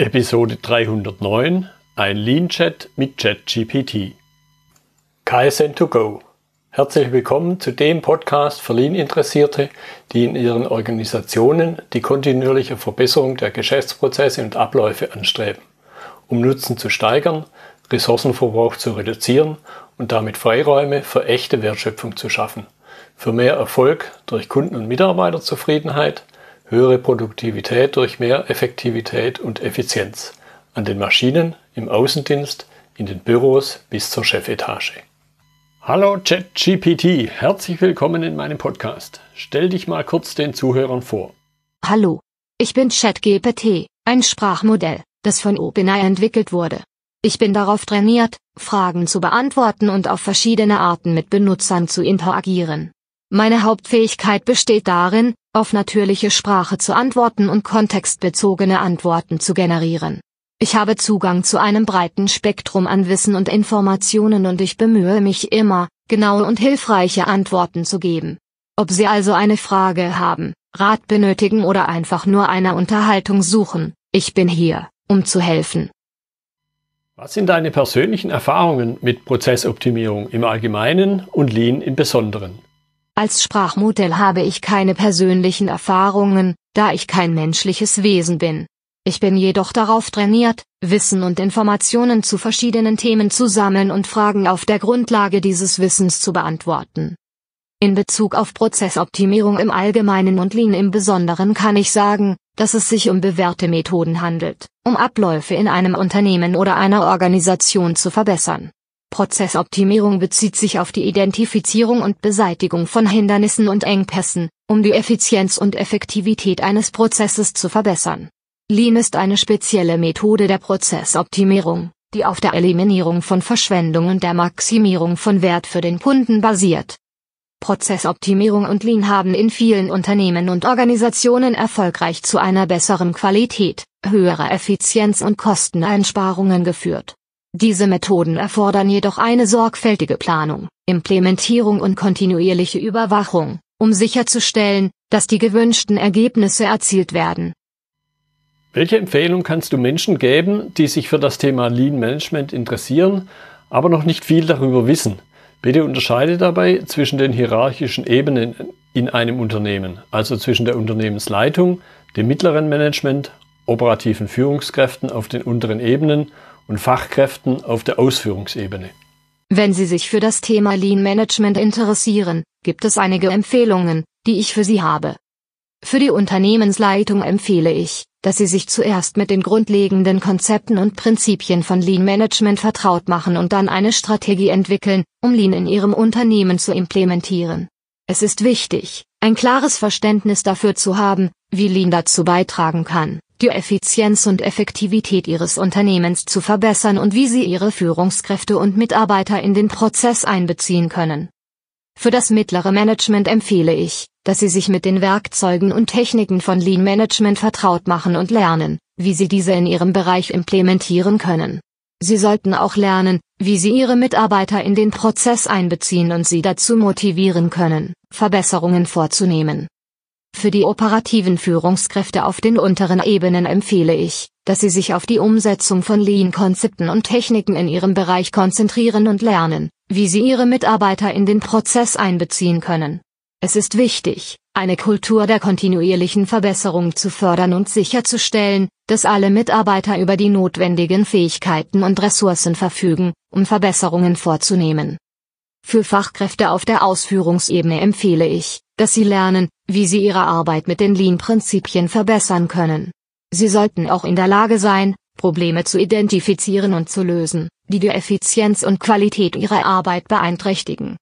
Episode 309 Ein Lean Chat mit ChatGPT. KSN2Go. Herzlich willkommen zu dem Podcast für Lean-Interessierte, die in ihren Organisationen die kontinuierliche Verbesserung der Geschäftsprozesse und Abläufe anstreben, um Nutzen zu steigern, Ressourcenverbrauch zu reduzieren und damit Freiräume für echte Wertschöpfung zu schaffen, für mehr Erfolg durch Kunden- und Mitarbeiterzufriedenheit, höhere Produktivität durch mehr Effektivität und Effizienz an den Maschinen, im Außendienst, in den Büros bis zur Chefetage. Hallo ChatGPT, herzlich willkommen in meinem Podcast. Stell dich mal kurz den Zuhörern vor. Hallo, ich bin ChatGPT, ein Sprachmodell, das von OpenAI entwickelt wurde. Ich bin darauf trainiert, Fragen zu beantworten und auf verschiedene Arten mit Benutzern zu interagieren. Meine Hauptfähigkeit besteht darin, auf natürliche Sprache zu antworten und kontextbezogene Antworten zu generieren. Ich habe Zugang zu einem breiten Spektrum an Wissen und Informationen und ich bemühe mich immer, genaue und hilfreiche Antworten zu geben. Ob Sie also eine Frage haben, Rat benötigen oder einfach nur eine Unterhaltung suchen, ich bin hier, um zu helfen. Was sind deine persönlichen Erfahrungen mit Prozessoptimierung im Allgemeinen und Lean im Besonderen? Als Sprachmodell habe ich keine persönlichen Erfahrungen, da ich kein menschliches Wesen bin. Ich bin jedoch darauf trainiert, Wissen und Informationen zu verschiedenen Themen zu sammeln und Fragen auf der Grundlage dieses Wissens zu beantworten. In Bezug auf Prozessoptimierung im Allgemeinen und Lean im Besonderen kann ich sagen, dass es sich um bewährte Methoden handelt, um Abläufe in einem Unternehmen oder einer Organisation zu verbessern. Prozessoptimierung bezieht sich auf die Identifizierung und Beseitigung von Hindernissen und Engpässen, um die Effizienz und Effektivität eines Prozesses zu verbessern. Lean ist eine spezielle Methode der Prozessoptimierung, die auf der Eliminierung von Verschwendung und der Maximierung von Wert für den Kunden basiert. Prozessoptimierung und Lean haben in vielen Unternehmen und Organisationen erfolgreich zu einer besseren Qualität, höherer Effizienz und Kosteneinsparungen geführt. Diese Methoden erfordern jedoch eine sorgfältige Planung, Implementierung und kontinuierliche Überwachung, um sicherzustellen, dass die gewünschten Ergebnisse erzielt werden. Welche Empfehlung kannst du Menschen geben, die sich für das Thema Lean Management interessieren, aber noch nicht viel darüber wissen? Bitte unterscheide dabei zwischen den hierarchischen Ebenen in einem Unternehmen, also zwischen der Unternehmensleitung, dem mittleren Management, operativen Führungskräften auf den unteren Ebenen und Fachkräften auf der Ausführungsebene. Wenn Sie sich für das Thema Lean Management interessieren, gibt es einige Empfehlungen, die ich für Sie habe. Für die Unternehmensleitung empfehle ich, dass Sie sich zuerst mit den grundlegenden Konzepten und Prinzipien von Lean Management vertraut machen und dann eine Strategie entwickeln, um Lean in Ihrem Unternehmen zu implementieren. Es ist wichtig, ein klares Verständnis dafür zu haben, wie Lean dazu beitragen kann, die Effizienz und Effektivität Ihres Unternehmens zu verbessern und wie Sie Ihre Führungskräfte und Mitarbeiter in den Prozess einbeziehen können. Für das mittlere Management empfehle ich, dass Sie sich mit den Werkzeugen und Techniken von Lean Management vertraut machen und lernen, wie Sie diese in Ihrem Bereich implementieren können. Sie sollten auch lernen, wie Sie Ihre Mitarbeiter in den Prozess einbeziehen und sie dazu motivieren können, Verbesserungen vorzunehmen. Für die operativen Führungskräfte auf den unteren Ebenen empfehle ich, dass sie sich auf die Umsetzung von Lean-Konzepten und Techniken in ihrem Bereich konzentrieren und lernen, wie sie ihre Mitarbeiter in den Prozess einbeziehen können. Es ist wichtig, eine Kultur der kontinuierlichen Verbesserung zu fördern und sicherzustellen, dass alle Mitarbeiter über die notwendigen Fähigkeiten und Ressourcen verfügen, um Verbesserungen vorzunehmen. Für Fachkräfte auf der Ausführungsebene empfehle ich, dass sie lernen, wie sie ihre Arbeit mit den Lean-Prinzipien verbessern können. Sie sollten auch in der Lage sein, Probleme zu identifizieren und zu lösen, die die Effizienz und Qualität ihrer Arbeit beeinträchtigen.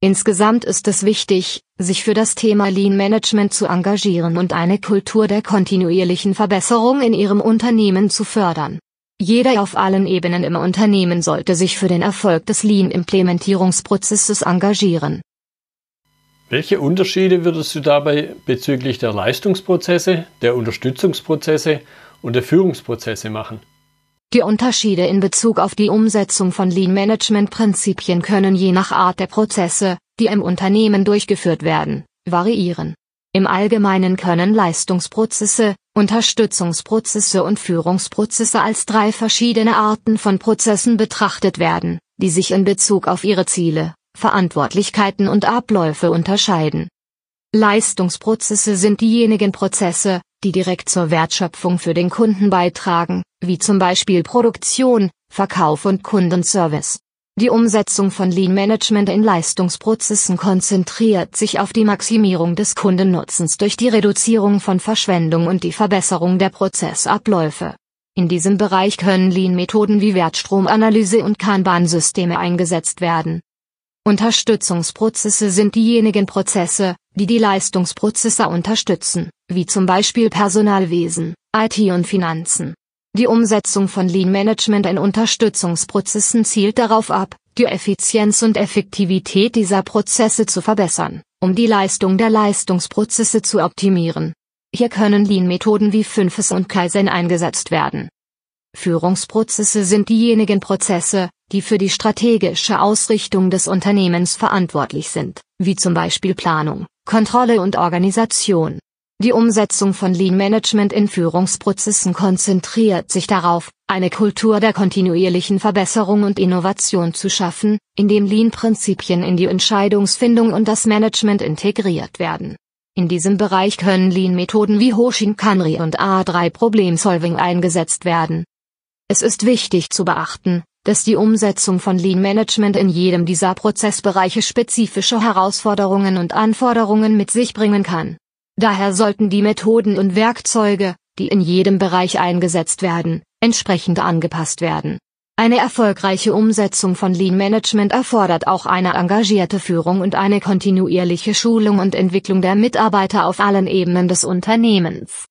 Insgesamt ist es wichtig, sich für das Thema Lean Management zu engagieren und eine Kultur der kontinuierlichen Verbesserung in ihrem Unternehmen zu fördern. Jeder auf allen Ebenen im Unternehmen sollte sich für den Erfolg des Lean-Implementierungsprozesses engagieren. Welche Unterschiede würdest du dabei bezüglich der Leistungsprozesse, der Unterstützungsprozesse und der Führungsprozesse machen? Die Unterschiede in Bezug auf die Umsetzung von Lean-Management-Prinzipien können je nach Art der Prozesse, die im Unternehmen durchgeführt werden, variieren. Im Allgemeinen können Leistungsprozesse, Unterstützungsprozesse und Führungsprozesse als drei verschiedene Arten von Prozessen betrachtet werden, die sich in Bezug auf ihre Ziele, Verantwortlichkeiten und Abläufe unterscheiden. Leistungsprozesse sind diejenigen Prozesse, die direkt zur Wertschöpfung für den Kunden beitragen, wie zum Beispiel Produktion, Verkauf und Kundenservice. Die Umsetzung von Lean Management in Leistungsprozessen konzentriert sich auf die Maximierung des Kundennutzens durch die Reduzierung von Verschwendung und die Verbesserung der Prozessabläufe. In diesem Bereich können Lean-Methoden wie Wertstromanalyse und Kanban-Systeme eingesetzt werden. Unterstützungsprozesse sind diejenigen Prozesse, die die Leistungsprozesse unterstützen, wie zum Beispiel Personalwesen, IT und Finanzen. Die Umsetzung von Lean Management in Unterstützungsprozessen zielt darauf ab, die Effizienz und Effektivität dieser Prozesse zu verbessern, um die Leistung der Leistungsprozesse zu optimieren. Hier können Lean-Methoden wie Fünfes und Kaizen eingesetzt werden. Führungsprozesse sind diejenigen Prozesse, die für die strategische Ausrichtung des Unternehmens verantwortlich sind, wie zum Beispiel Planung, Kontrolle und Organisation. Die Umsetzung von Lean Management in Führungsprozessen konzentriert sich darauf, eine Kultur der kontinuierlichen Verbesserung und Innovation zu schaffen, indem Lean-Prinzipien in die Entscheidungsfindung und das Management integriert werden. In diesem Bereich können Lean-Methoden wie Hoshinkanri und A3 Problem-Solving eingesetzt werden. Es ist wichtig zu beachten, dass die Umsetzung von Lean Management in jedem dieser Prozessbereiche spezifische Herausforderungen und Anforderungen mit sich bringen kann. Daher sollten die Methoden und Werkzeuge, die in jedem Bereich eingesetzt werden, entsprechend angepasst werden. Eine erfolgreiche Umsetzung von Lean Management erfordert auch eine engagierte Führung und eine kontinuierliche Schulung und Entwicklung der Mitarbeiter auf allen Ebenen des Unternehmens.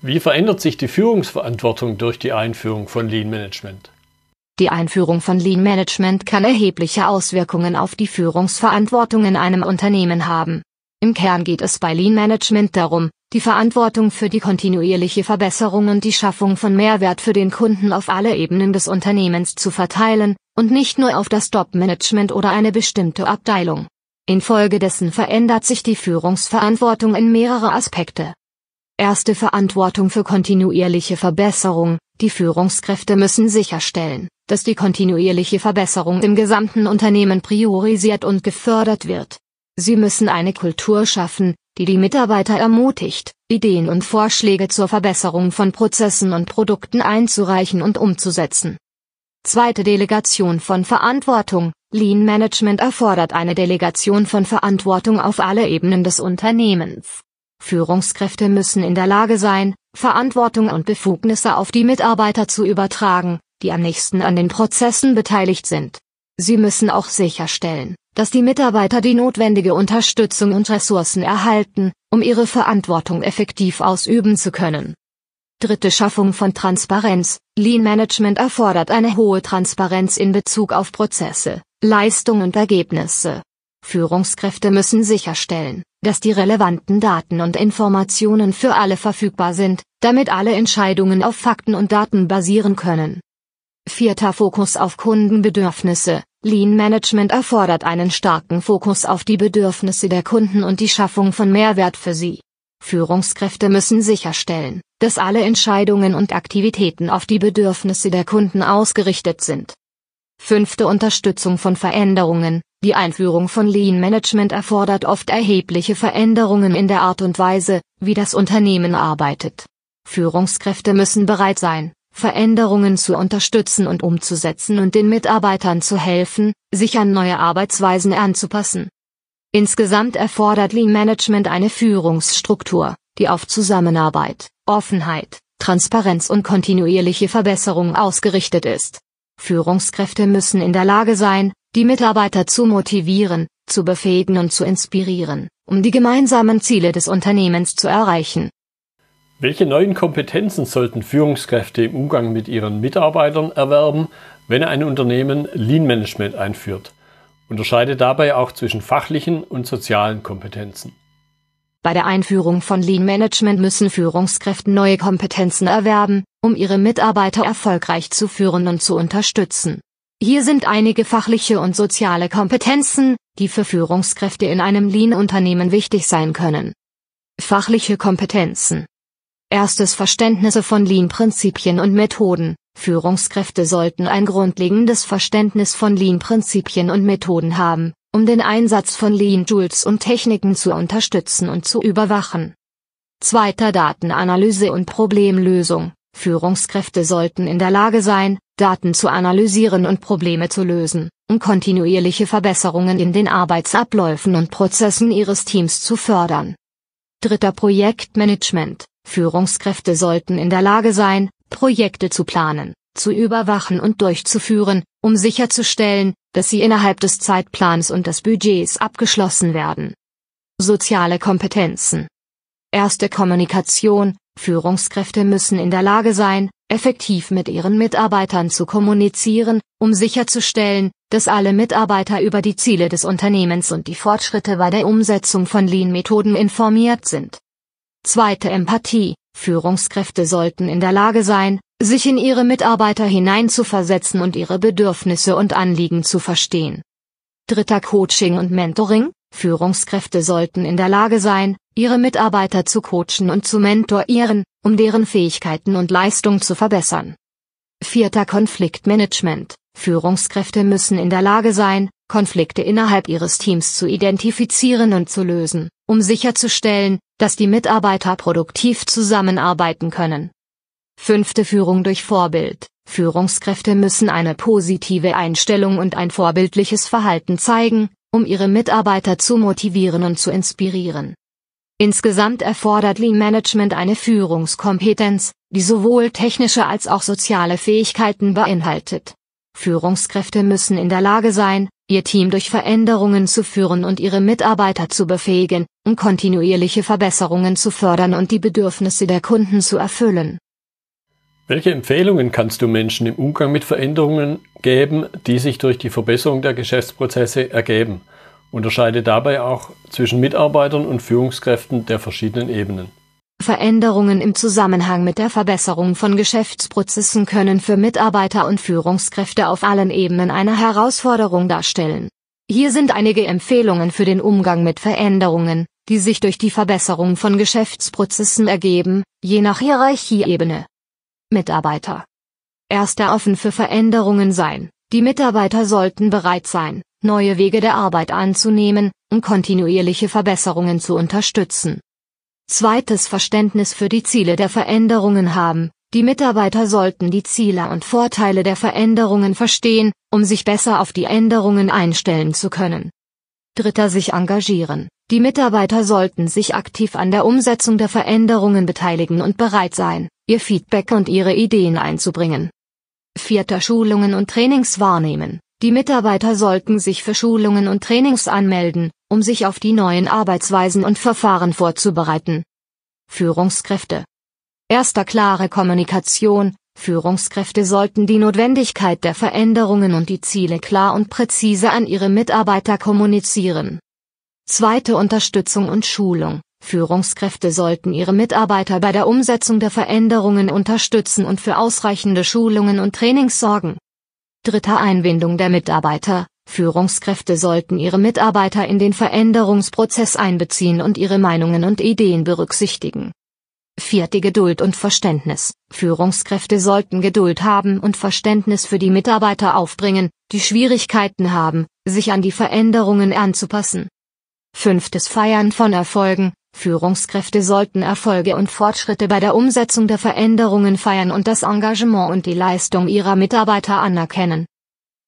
Wie verändert sich die Führungsverantwortung durch die Einführung von Lean Management? Die Einführung von Lean Management kann erhebliche Auswirkungen auf die Führungsverantwortung in einem Unternehmen haben. Im Kern geht es bei Lean Management darum, die Verantwortung für die kontinuierliche Verbesserung und die Schaffung von Mehrwert für den Kunden auf alle Ebenen des Unternehmens zu verteilen, und nicht nur auf das Top-Management oder eine bestimmte Abteilung. Infolgedessen verändert sich die Führungsverantwortung in mehrere Aspekte. Erste Verantwortung für kontinuierliche Verbesserung. Die Führungskräfte müssen sicherstellen, dass die kontinuierliche Verbesserung im gesamten Unternehmen priorisiert und gefördert wird. Sie müssen eine Kultur schaffen, die die Mitarbeiter ermutigt, Ideen und Vorschläge zur Verbesserung von Prozessen und Produkten einzureichen und umzusetzen. Zweite Delegation von Verantwortung. Lean Management erfordert eine Delegation von Verantwortung auf alle Ebenen des Unternehmens. Führungskräfte müssen in der Lage sein, Verantwortung und Befugnisse auf die Mitarbeiter zu übertragen, die am nächsten an den Prozessen beteiligt sind. Sie müssen auch sicherstellen, dass die Mitarbeiter die notwendige Unterstützung und Ressourcen erhalten, um ihre Verantwortung effektiv ausüben zu können. Dritte Schaffung von Transparenz. Lean Management erfordert eine hohe Transparenz in Bezug auf Prozesse, Leistung und Ergebnisse. Führungskräfte müssen sicherstellen, dass die relevanten Daten und Informationen für alle verfügbar sind, damit alle Entscheidungen auf Fakten und Daten basieren können. Vierter Fokus auf Kundenbedürfnisse. Lean Management erfordert einen starken Fokus auf die Bedürfnisse der Kunden und die Schaffung von Mehrwert für sie. Führungskräfte müssen sicherstellen, dass alle Entscheidungen und Aktivitäten auf die Bedürfnisse der Kunden ausgerichtet sind. Fünfte Unterstützung von Veränderungen. Die Einführung von Lean Management erfordert oft erhebliche Veränderungen in der Art und Weise, wie das Unternehmen arbeitet. Führungskräfte müssen bereit sein, Veränderungen zu unterstützen und umzusetzen und den Mitarbeitern zu helfen, sich an neue Arbeitsweisen anzupassen. Insgesamt erfordert Lean Management eine Führungsstruktur, die auf Zusammenarbeit, Offenheit, Transparenz und kontinuierliche Verbesserung ausgerichtet ist. Führungskräfte müssen in der Lage sein, die Mitarbeiter zu motivieren, zu befähigen und zu inspirieren, um die gemeinsamen Ziele des Unternehmens zu erreichen. Welche neuen Kompetenzen sollten Führungskräfte im Umgang mit ihren Mitarbeitern erwerben, wenn ein Unternehmen Lean Management einführt? Unterscheide dabei auch zwischen fachlichen und sozialen Kompetenzen. Bei der Einführung von Lean Management müssen Führungskräfte neue Kompetenzen erwerben, um ihre Mitarbeiter erfolgreich zu führen und zu unterstützen. Hier sind einige fachliche und soziale Kompetenzen, die für Führungskräfte in einem Lean-Unternehmen wichtig sein können. Fachliche Kompetenzen. Erstes Verständnisse von Lean-Prinzipien und Methoden. Führungskräfte sollten ein grundlegendes Verständnis von Lean-Prinzipien und Methoden haben, um den Einsatz von Lean-Tools und Techniken zu unterstützen und zu überwachen. Zweiter Datenanalyse und Problemlösung. Führungskräfte sollten in der Lage sein, Daten zu analysieren und Probleme zu lösen, um kontinuierliche Verbesserungen in den Arbeitsabläufen und Prozessen ihres Teams zu fördern. Dritter Projektmanagement. Führungskräfte sollten in der Lage sein, Projekte zu planen, zu überwachen und durchzuführen, um sicherzustellen, dass sie innerhalb des Zeitplans und des Budgets abgeschlossen werden. Soziale Kompetenzen. Erste Kommunikation, Führungskräfte müssen in der Lage sein, effektiv mit ihren Mitarbeitern zu kommunizieren, um sicherzustellen, dass alle Mitarbeiter über die Ziele des Unternehmens und die Fortschritte bei der Umsetzung von Lean-Methoden informiert sind. Zweite Empathie. Führungskräfte sollten in der Lage sein, sich in ihre Mitarbeiter hineinzuversetzen und ihre Bedürfnisse und Anliegen zu verstehen. Dritter Coaching und Mentoring. Führungskräfte sollten in der Lage sein, ihre Mitarbeiter zu coachen und zu mentorieren, um deren Fähigkeiten und Leistung zu verbessern. Vierter Konfliktmanagement. Führungskräfte müssen in der Lage sein, Konflikte innerhalb ihres Teams zu identifizieren und zu lösen, um sicherzustellen, dass die Mitarbeiter produktiv zusammenarbeiten können. Fünfte Führung durch Vorbild. Führungskräfte müssen eine positive Einstellung und ein vorbildliches Verhalten zeigen, um ihre Mitarbeiter zu motivieren und zu inspirieren. Insgesamt erfordert Lean Management eine Führungskompetenz, die sowohl technische als auch soziale Fähigkeiten beinhaltet. Führungskräfte müssen in der Lage sein, ihr Team durch Veränderungen zu führen und ihre Mitarbeiter zu befähigen, um kontinuierliche Verbesserungen zu fördern und die Bedürfnisse der Kunden zu erfüllen. Welche Empfehlungen kannst du Menschen im Umgang mit Veränderungen geben, die sich durch die Verbesserung der Geschäftsprozesse ergeben? Unterscheide dabei auch zwischen Mitarbeitern und Führungskräften der verschiedenen Ebenen. Veränderungen im Zusammenhang mit der Verbesserung von Geschäftsprozessen können für Mitarbeiter und Führungskräfte auf allen Ebenen eine Herausforderung darstellen. Hier sind einige Empfehlungen für den Umgang mit Veränderungen, die sich durch die Verbesserung von Geschäftsprozessen ergeben, je nach Hierarchieebene. Mitarbeiter. Erster offen für Veränderungen sein. Die Mitarbeiter sollten bereit sein, neue Wege der Arbeit anzunehmen, um kontinuierliche Verbesserungen zu unterstützen. Zweites Verständnis für die Ziele der Veränderungen haben. Die Mitarbeiter sollten die Ziele und Vorteile der Veränderungen verstehen, um sich besser auf die Änderungen einstellen zu können. Dritter sich engagieren. Die Mitarbeiter sollten sich aktiv an der Umsetzung der Veränderungen beteiligen und bereit sein, ihr Feedback und ihre Ideen einzubringen. Vierter Schulungen und Trainings wahrnehmen. Die Mitarbeiter sollten sich für Schulungen und Trainings anmelden, um sich auf die neuen Arbeitsweisen und Verfahren vorzubereiten. Führungskräfte. Erster klare Kommunikation. Führungskräfte sollten die Notwendigkeit der Veränderungen und die Ziele klar und präzise an ihre Mitarbeiter kommunizieren. Zweite Unterstützung und Schulung. Führungskräfte sollten ihre Mitarbeiter bei der Umsetzung der Veränderungen unterstützen und für ausreichende Schulungen und Trainings sorgen. Dritter Einbindung der Mitarbeiter. Führungskräfte sollten ihre Mitarbeiter in den Veränderungsprozess einbeziehen und ihre Meinungen und Ideen berücksichtigen. Vierte Geduld und Verständnis. Führungskräfte sollten Geduld haben und Verständnis für die Mitarbeiter aufbringen, die Schwierigkeiten haben, sich an die Veränderungen anzupassen. Fünftes Feiern von Erfolgen. Führungskräfte sollten Erfolge und Fortschritte bei der Umsetzung der Veränderungen feiern und das Engagement und die Leistung ihrer Mitarbeiter anerkennen.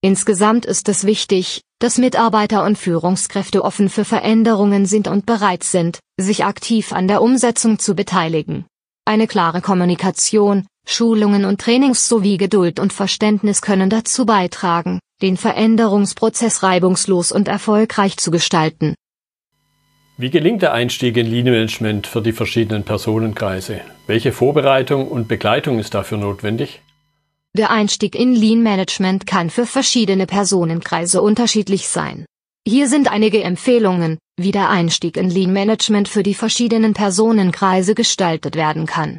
Insgesamt ist es wichtig, dass Mitarbeiter und Führungskräfte offen für Veränderungen sind und bereit sind, sich aktiv an der Umsetzung zu beteiligen. Eine klare Kommunikation, Schulungen und Trainings sowie Geduld und Verständnis können dazu beitragen, den Veränderungsprozess reibungslos und erfolgreich zu gestalten. Wie gelingt der Einstieg in Lean Management für die verschiedenen Personenkreise? Welche Vorbereitung und Begleitung ist dafür notwendig? Der Einstieg in Lean Management kann für verschiedene Personenkreise unterschiedlich sein. Hier sind einige Empfehlungen, wie der Einstieg in Lean Management für die verschiedenen Personenkreise gestaltet werden kann.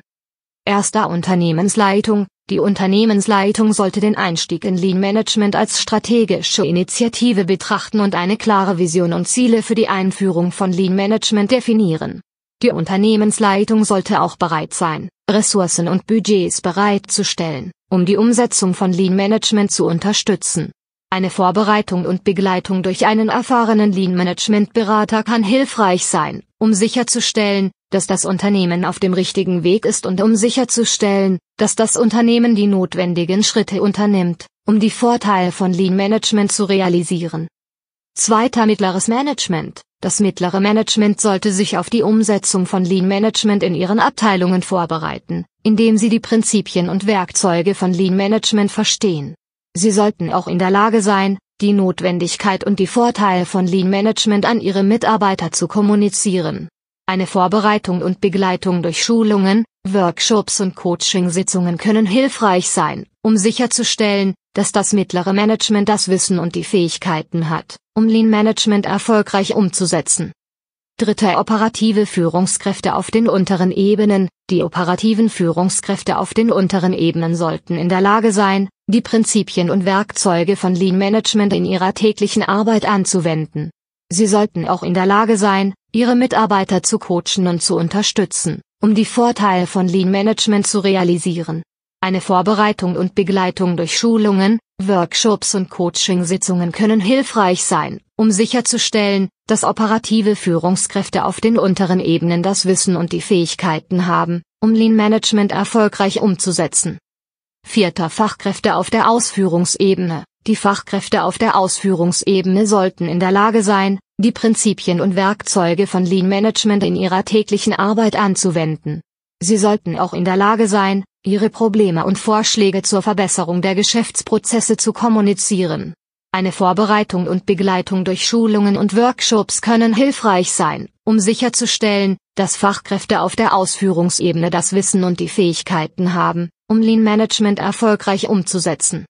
Erster Unternehmensleitung, die Unternehmensleitung sollte den Einstieg in Lean Management als strategische Initiative betrachten und eine klare Vision und Ziele für die Einführung von Lean Management definieren. Die Unternehmensleitung sollte auch bereit sein, Ressourcen und Budgets bereitzustellen, um die Umsetzung von Lean Management zu unterstützen. Eine Vorbereitung und Begleitung durch einen erfahrenen Lean Management Berater kann hilfreich sein, um sicherzustellen, dass das Unternehmen auf dem richtigen Weg ist und um sicherzustellen, dass das Unternehmen die notwendigen Schritte unternimmt, um die Vorteile von Lean Management zu realisieren. Zweiter mittleres Management. Das mittlere Management sollte sich auf die Umsetzung von Lean Management in ihren Abteilungen vorbereiten, indem sie die Prinzipien und Werkzeuge von Lean Management verstehen. Sie sollten auch in der Lage sein, die Notwendigkeit und die Vorteile von Lean Management an ihre Mitarbeiter zu kommunizieren. Eine Vorbereitung und Begleitung durch Schulungen, Workshops und Coaching-Sitzungen können hilfreich sein, um sicherzustellen, dass das mittlere Management das Wissen und die Fähigkeiten hat, um Lean Management erfolgreich umzusetzen. Dritte operative Führungskräfte auf den unteren Ebenen. Die operativen Führungskräfte auf den unteren Ebenen sollten in der Lage sein, die Prinzipien und Werkzeuge von Lean Management in ihrer täglichen Arbeit anzuwenden. Sie sollten auch in der Lage sein, ihre Mitarbeiter zu coachen und zu unterstützen, um die Vorteile von Lean Management zu realisieren. Eine Vorbereitung und Begleitung durch Schulungen, Workshops und Coaching-Sitzungen können hilfreich sein, um sicherzustellen, dass operative Führungskräfte auf den unteren Ebenen das Wissen und die Fähigkeiten haben, um Lean Management erfolgreich umzusetzen. Vierter Fachkräfte auf der Ausführungsebene. Die Fachkräfte auf der Ausführungsebene sollten in der Lage sein, die Prinzipien und Werkzeuge von Lean Management in ihrer täglichen Arbeit anzuwenden. Sie sollten auch in der Lage sein, ihre Probleme und Vorschläge zur Verbesserung der Geschäftsprozesse zu kommunizieren. Eine Vorbereitung und Begleitung durch Schulungen und Workshops können hilfreich sein, um sicherzustellen, dass Fachkräfte auf der Ausführungsebene das Wissen und die Fähigkeiten haben, um Lean Management erfolgreich umzusetzen.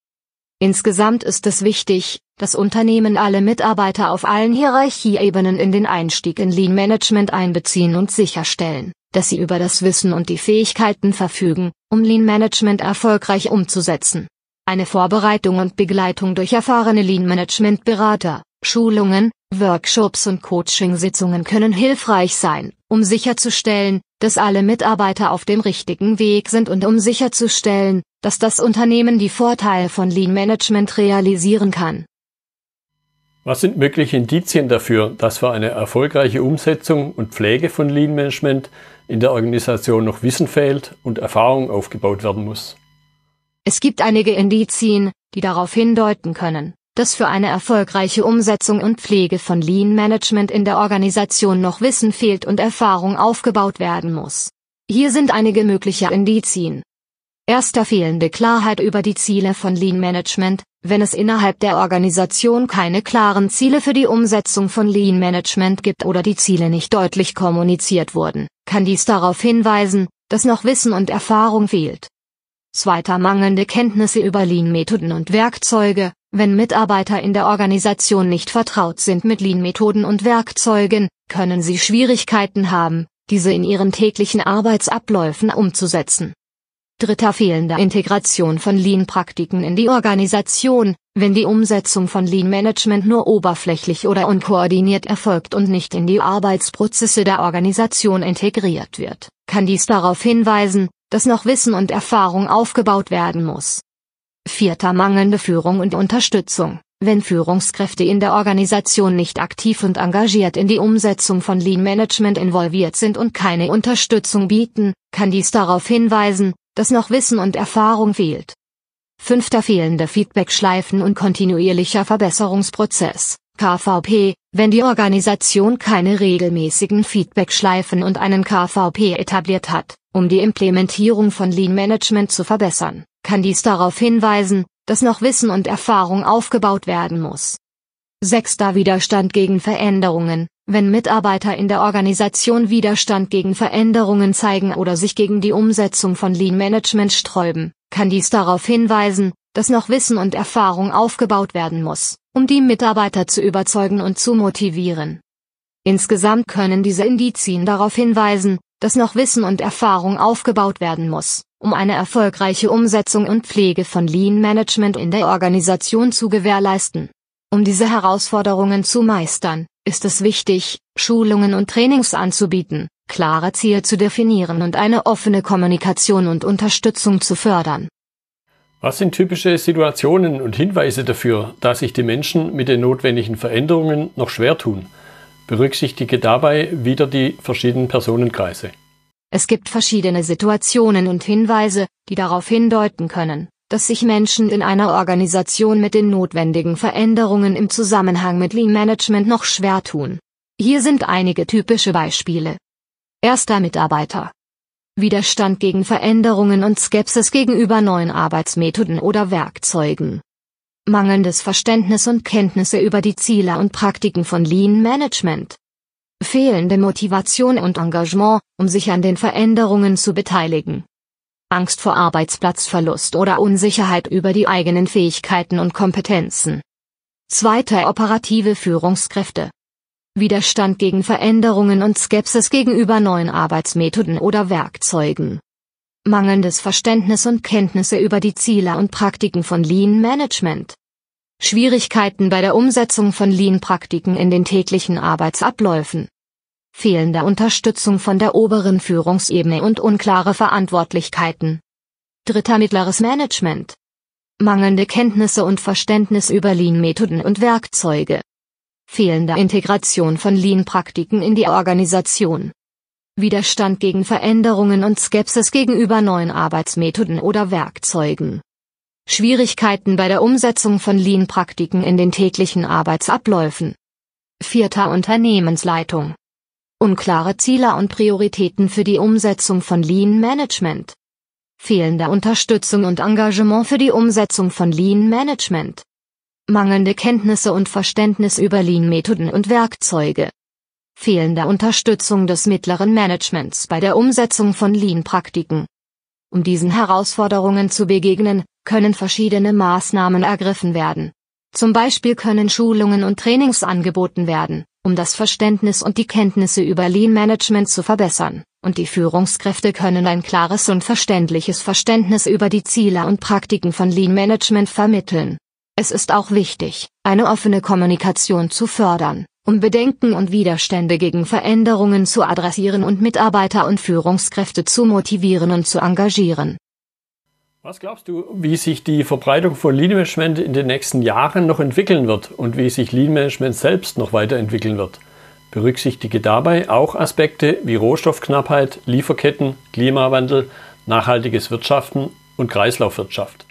Insgesamt ist es wichtig, dass Unternehmen alle Mitarbeiter auf allen Hierarchieebenen in den Einstieg in Lean Management einbeziehen und sicherstellen, dass sie über das Wissen und die Fähigkeiten verfügen, um Lean Management erfolgreich umzusetzen. Eine Vorbereitung und Begleitung durch erfahrene Lean Management Berater, Schulungen, Workshops und Coaching-Sitzungen können hilfreich sein, um sicherzustellen, dass alle Mitarbeiter auf dem richtigen Weg sind und um sicherzustellen, dass das Unternehmen die Vorteile von Lean Management realisieren kann. Was sind mögliche Indizien dafür, dass für eine erfolgreiche Umsetzung und Pflege von Lean Management in der Organisation noch Wissen fehlt und Erfahrung aufgebaut werden muss? Es gibt einige Indizien, die darauf hindeuten können, dass für eine erfolgreiche Umsetzung und Pflege von Lean Management in der Organisation noch Wissen fehlt und Erfahrung aufgebaut werden muss. Hier sind einige mögliche Indizien. Erster fehlende Klarheit über die Ziele von Lean Management, wenn es innerhalb der Organisation keine klaren Ziele für die Umsetzung von Lean Management gibt oder die Ziele nicht deutlich kommuniziert wurden, kann dies darauf hinweisen, dass noch Wissen und Erfahrung fehlt. Zweiter mangelnde Kenntnisse über Lean-Methoden und Werkzeuge, wenn Mitarbeiter in der Organisation nicht vertraut sind mit Lean-Methoden und Werkzeugen, können sie Schwierigkeiten haben, diese in ihren täglichen Arbeitsabläufen umzusetzen. Dritter fehlende Integration von Lean-Praktiken in die Organisation, wenn die Umsetzung von Lean-Management nur oberflächlich oder unkoordiniert erfolgt und nicht in die Arbeitsprozesse der Organisation integriert wird, kann dies darauf hinweisen, dass noch Wissen und Erfahrung aufgebaut werden muss. Vierter mangelnde Führung und Unterstützung. Wenn Führungskräfte in der Organisation nicht aktiv und engagiert in die Umsetzung von Lean Management involviert sind und keine Unterstützung bieten, kann dies darauf hinweisen, dass noch Wissen und Erfahrung fehlt. Fünfter fehlende Feedback-Schleifen und kontinuierlicher Verbesserungsprozess, KVP, wenn die Organisation keine regelmäßigen Feedback-Schleifen und einen KVP etabliert hat, um die Implementierung von Lean Management zu verbessern, kann dies darauf hinweisen, dass noch Wissen und Erfahrung aufgebaut werden muss. Sechster Widerstand gegen Veränderungen, wenn Mitarbeiter in der Organisation Widerstand gegen Veränderungen zeigen oder sich gegen die Umsetzung von Lean Management sträuben, kann dies darauf hinweisen, dass noch Wissen und Erfahrung aufgebaut werden muss, um die Mitarbeiter zu überzeugen und zu motivieren. Insgesamt können diese Indizien darauf hinweisen, dass noch Wissen und Erfahrung aufgebaut werden muss, um eine erfolgreiche Umsetzung und Pflege von Lean Management in der Organisation zu gewährleisten. Um diese Herausforderungen zu meistern, ist es wichtig, Schulungen und Trainings anzubieten, klare Ziele zu definieren und eine offene Kommunikation und Unterstützung zu fördern. Was sind typische Situationen und Hinweise dafür, dass sich die Menschen mit den notwendigen Veränderungen noch schwer tun? Berücksichtige dabei wieder die verschiedenen Personenkreise. Es gibt verschiedene Situationen und Hinweise, die darauf hindeuten können, dass sich Menschen in einer Organisation mit den notwendigen Veränderungen im Zusammenhang mit Lean Management noch schwer tun. Hier sind einige typische Beispiele. Erster Mitarbeiter. Widerstand gegen Veränderungen und Skepsis gegenüber neuen Arbeitsmethoden oder Werkzeugen. Mangelndes Verständnis und Kenntnisse über die Ziele und Praktiken von Lean Management. Fehlende Motivation und Engagement, um sich an den Veränderungen zu beteiligen. Angst vor Arbeitsplatzverlust oder Unsicherheit über die eigenen Fähigkeiten und Kompetenzen. Zweiter operative Führungskräfte. Widerstand gegen Veränderungen und Skepsis gegenüber neuen Arbeitsmethoden oder Werkzeugen. Mangelndes Verständnis und Kenntnisse über die Ziele und Praktiken von Lean Management. Schwierigkeiten bei der Umsetzung von Lean-Praktiken in den täglichen Arbeitsabläufen. Fehlende Unterstützung von der oberen Führungsebene und unklare Verantwortlichkeiten. Dritter mittleres Management. Mangelnde Kenntnisse und Verständnis über Lean-Methoden und Werkzeuge fehlende Integration von Lean-Praktiken in die Organisation. Widerstand gegen Veränderungen und Skepsis gegenüber neuen Arbeitsmethoden oder Werkzeugen. Schwierigkeiten bei der Umsetzung von Lean-Praktiken in den täglichen Arbeitsabläufen. Vierter Unternehmensleitung. Unklare Ziele und Prioritäten für die Umsetzung von Lean Management. Fehlende Unterstützung und Engagement für die Umsetzung von Lean Management mangelnde Kenntnisse und Verständnis über Lean-Methoden und Werkzeuge, fehlende Unterstützung des mittleren Managements bei der Umsetzung von Lean-Praktiken. Um diesen Herausforderungen zu begegnen, können verschiedene Maßnahmen ergriffen werden. Zum Beispiel können Schulungen und Trainings angeboten werden, um das Verständnis und die Kenntnisse über Lean Management zu verbessern, und die Führungskräfte können ein klares und verständliches Verständnis über die Ziele und Praktiken von Lean Management vermitteln. Es ist auch wichtig, eine offene Kommunikation zu fördern, um Bedenken und Widerstände gegen Veränderungen zu adressieren und Mitarbeiter und Führungskräfte zu motivieren und zu engagieren. Was glaubst du, wie sich die Verbreitung von Lean Management in den nächsten Jahren noch entwickeln wird und wie sich Lean Management selbst noch weiterentwickeln wird? Berücksichtige dabei auch Aspekte wie Rohstoffknappheit, Lieferketten, Klimawandel, nachhaltiges Wirtschaften und Kreislaufwirtschaft.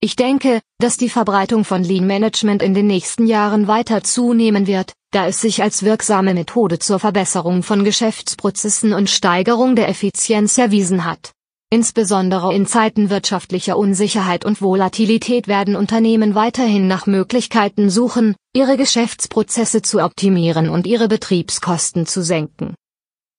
Ich denke, dass die Verbreitung von Lean Management in den nächsten Jahren weiter zunehmen wird, da es sich als wirksame Methode zur Verbesserung von Geschäftsprozessen und Steigerung der Effizienz erwiesen hat. Insbesondere in Zeiten wirtschaftlicher Unsicherheit und Volatilität werden Unternehmen weiterhin nach Möglichkeiten suchen, ihre Geschäftsprozesse zu optimieren und ihre Betriebskosten zu senken.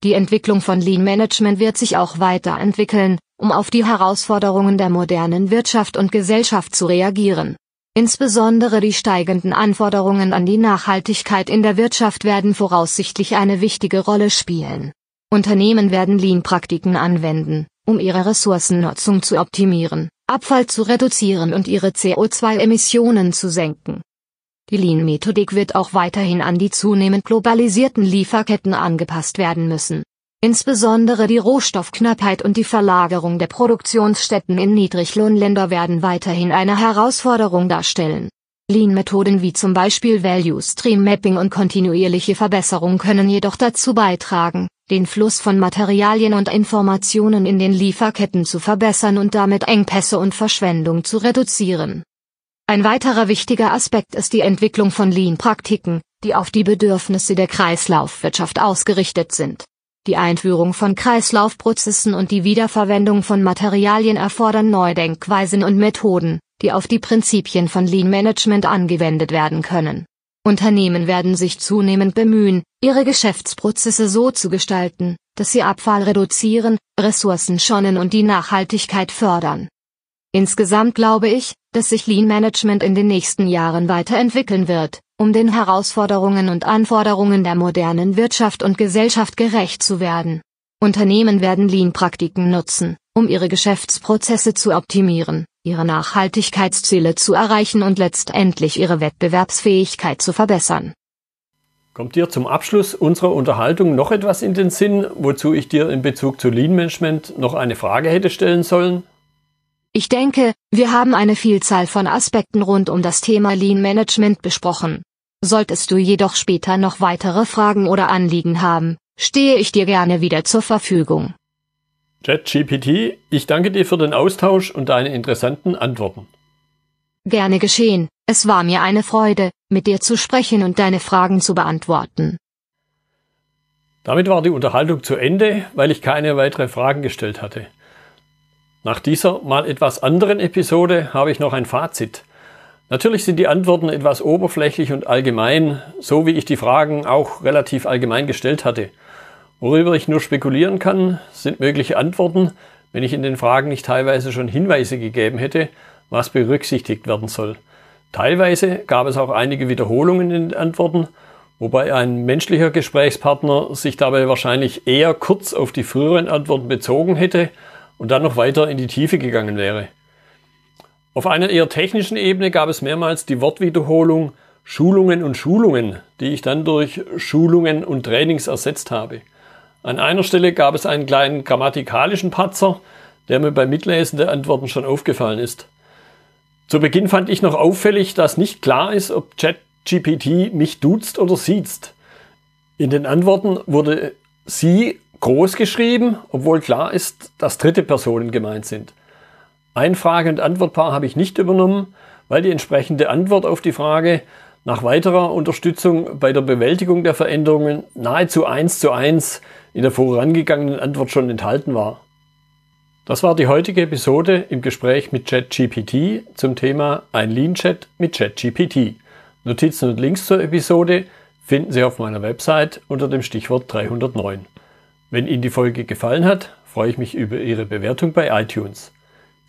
Die Entwicklung von Lean Management wird sich auch weiterentwickeln, um auf die Herausforderungen der modernen Wirtschaft und Gesellschaft zu reagieren. Insbesondere die steigenden Anforderungen an die Nachhaltigkeit in der Wirtschaft werden voraussichtlich eine wichtige Rolle spielen. Unternehmen werden Lean-Praktiken anwenden, um ihre Ressourcennutzung zu optimieren, Abfall zu reduzieren und ihre CO2-Emissionen zu senken. Die Lean-Methodik wird auch weiterhin an die zunehmend globalisierten Lieferketten angepasst werden müssen. Insbesondere die Rohstoffknappheit und die Verlagerung der Produktionsstätten in Niedriglohnländer werden weiterhin eine Herausforderung darstellen. Lean-Methoden wie zum Beispiel Value Stream Mapping und kontinuierliche Verbesserung können jedoch dazu beitragen, den Fluss von Materialien und Informationen in den Lieferketten zu verbessern und damit Engpässe und Verschwendung zu reduzieren. Ein weiterer wichtiger Aspekt ist die Entwicklung von Lean-Praktiken, die auf die Bedürfnisse der Kreislaufwirtschaft ausgerichtet sind. Die Einführung von Kreislaufprozessen und die Wiederverwendung von Materialien erfordern neue Denkweisen und Methoden, die auf die Prinzipien von Lean Management angewendet werden können. Unternehmen werden sich zunehmend bemühen, ihre Geschäftsprozesse so zu gestalten, dass sie Abfall reduzieren, Ressourcen schonen und die Nachhaltigkeit fördern. Insgesamt glaube ich, dass sich Lean Management in den nächsten Jahren weiterentwickeln wird, um den Herausforderungen und Anforderungen der modernen Wirtschaft und Gesellschaft gerecht zu werden. Unternehmen werden Lean-Praktiken nutzen, um ihre Geschäftsprozesse zu optimieren, ihre Nachhaltigkeitsziele zu erreichen und letztendlich ihre Wettbewerbsfähigkeit zu verbessern. Kommt dir zum Abschluss unserer Unterhaltung noch etwas in den Sinn, wozu ich dir in Bezug zu Lean Management noch eine Frage hätte stellen sollen? Ich denke, wir haben eine Vielzahl von Aspekten rund um das Thema Lean Management besprochen. Solltest du jedoch später noch weitere Fragen oder Anliegen haben, stehe ich dir gerne wieder zur Verfügung. ChatGPT, ich danke dir für den Austausch und deine interessanten Antworten. Gerne geschehen, es war mir eine Freude, mit dir zu sprechen und deine Fragen zu beantworten. Damit war die Unterhaltung zu Ende, weil ich keine weiteren Fragen gestellt hatte. Nach dieser mal etwas anderen Episode habe ich noch ein Fazit. Natürlich sind die Antworten etwas oberflächlich und allgemein, so wie ich die Fragen auch relativ allgemein gestellt hatte. Worüber ich nur spekulieren kann, sind mögliche Antworten, wenn ich in den Fragen nicht teilweise schon Hinweise gegeben hätte, was berücksichtigt werden soll. Teilweise gab es auch einige Wiederholungen in den Antworten, wobei ein menschlicher Gesprächspartner sich dabei wahrscheinlich eher kurz auf die früheren Antworten bezogen hätte und dann noch weiter in die Tiefe gegangen wäre. Auf einer eher technischen Ebene gab es mehrmals die Wortwiederholung Schulungen und Schulungen, die ich dann durch Schulungen und Trainings ersetzt habe. An einer Stelle gab es einen kleinen grammatikalischen Patzer, der mir beim Mitlesen der Antworten schon aufgefallen ist. Zu Beginn fand ich noch auffällig, dass nicht klar ist, ob ChatGPT mich duzt oder siezt. In den Antworten wurde sie groß geschrieben, obwohl klar ist, dass dritte Personen gemeint sind. Ein Frage- und Antwortpaar habe ich nicht übernommen, weil die entsprechende Antwort auf die Frage nach weiterer Unterstützung bei der Bewältigung der Veränderungen nahezu eins zu eins in der vorangegangenen Antwort schon enthalten war. Das war die heutige Episode im Gespräch mit ChatGPT zum Thema ein Lean-Chat mit ChatGPT. Notizen und Links zur Episode finden Sie auf meiner Website unter dem Stichwort 309. Wenn Ihnen die Folge gefallen hat, freue ich mich über Ihre Bewertung bei iTunes.